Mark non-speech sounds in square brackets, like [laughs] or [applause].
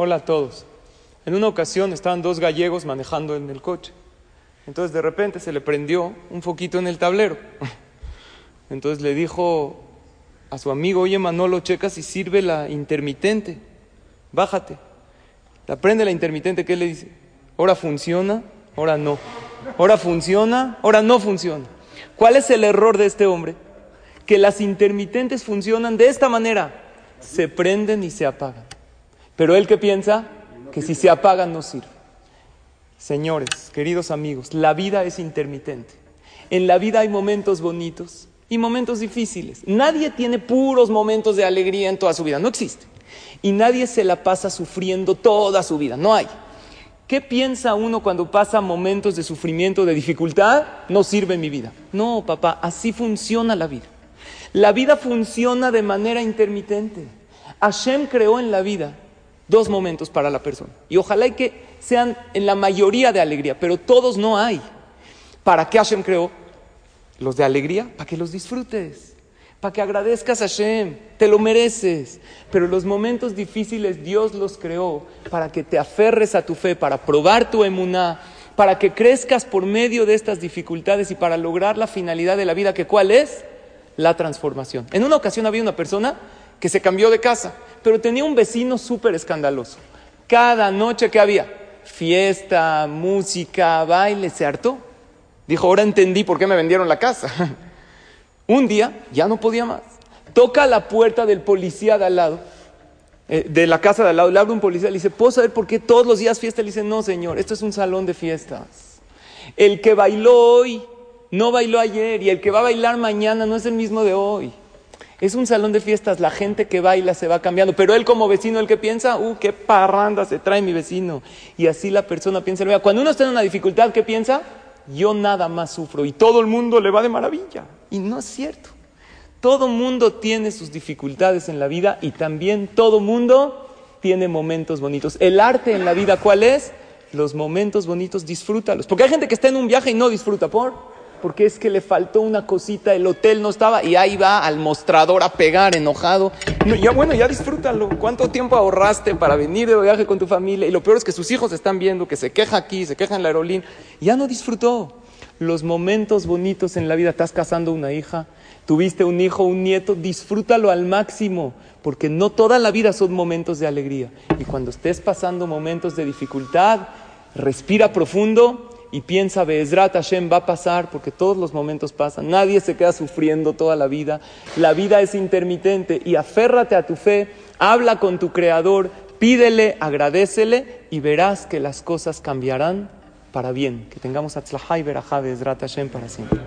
Hola a todos. En una ocasión estaban dos gallegos manejando en el coche. Entonces de repente se le prendió un foquito en el tablero. [laughs] Entonces le dijo a su amigo, oye Manolo, checa si sirve la intermitente. Bájate. La prende la intermitente, ¿qué le dice? Ahora funciona, ahora no. Ahora funciona, ahora no funciona. ¿Cuál es el error de este hombre? Que las intermitentes funcionan de esta manera. Se prenden y se apagan. Pero él que piensa que si se apagan no sirve. Señores, queridos amigos, la vida es intermitente. En la vida hay momentos bonitos y momentos difíciles. Nadie tiene puros momentos de alegría en toda su vida, no existe. Y nadie se la pasa sufriendo toda su vida, no hay. ¿Qué piensa uno cuando pasa momentos de sufrimiento, de dificultad? No sirve mi vida. No, papá, así funciona la vida. La vida funciona de manera intermitente. Hashem creó en la vida dos momentos para la persona. Y ojalá que sean en la mayoría de alegría, pero todos no hay. ¿Para qué Hashem creó los de alegría? Para que los disfrutes, para que agradezcas a Hashem, te lo mereces. Pero los momentos difíciles Dios los creó para que te aferres a tu fe, para probar tu emuná, para que crezcas por medio de estas dificultades y para lograr la finalidad de la vida, que cuál es? La transformación. En una ocasión había una persona que se cambió de casa, pero tenía un vecino súper escandaloso. Cada noche que había fiesta, música, baile, se hartó. Dijo, ahora entendí por qué me vendieron la casa. [laughs] un día ya no podía más. Toca la puerta del policía de al lado, eh, de la casa de al lado, le abre un policía, le dice, ¿puedo saber por qué todos los días fiesta? Le dice, no señor, esto es un salón de fiestas. El que bailó hoy no bailó ayer y el que va a bailar mañana no es el mismo de hoy. Es un salón de fiestas, la gente que baila se va cambiando, pero él como vecino, el que piensa, uh, qué parranda se trae mi vecino. Y así la persona piensa, cuando uno está en una dificultad, ¿qué piensa? Yo nada más sufro y todo el mundo le va de maravilla. Y no es cierto. Todo mundo tiene sus dificultades en la vida y también todo mundo tiene momentos bonitos. El arte en la vida, ¿cuál es? Los momentos bonitos, disfrútalos. Porque hay gente que está en un viaje y no disfruta por porque es que le faltó una cosita, el hotel no estaba y ahí va al mostrador a pegar enojado. ya bueno, ya disfrútalo. ¿Cuánto tiempo ahorraste para venir de viaje con tu familia? Y lo peor es que sus hijos están viendo que se queja aquí, se queja en la aerolínea. Ya no disfrutó los momentos bonitos en la vida. Estás casando una hija, tuviste un hijo, un nieto, disfrútalo al máximo, porque no toda la vida son momentos de alegría. Y cuando estés pasando momentos de dificultad, respira profundo y piensa, Be'ezrat Hashem va a pasar porque todos los momentos pasan. Nadie se queda sufriendo toda la vida. La vida es intermitente y aférrate a tu fe, habla con tu Creador, pídele, agradecele y verás que las cosas cambiarán para bien. Que tengamos Atzlahai Berajá Be'ezrat Hashem para siempre.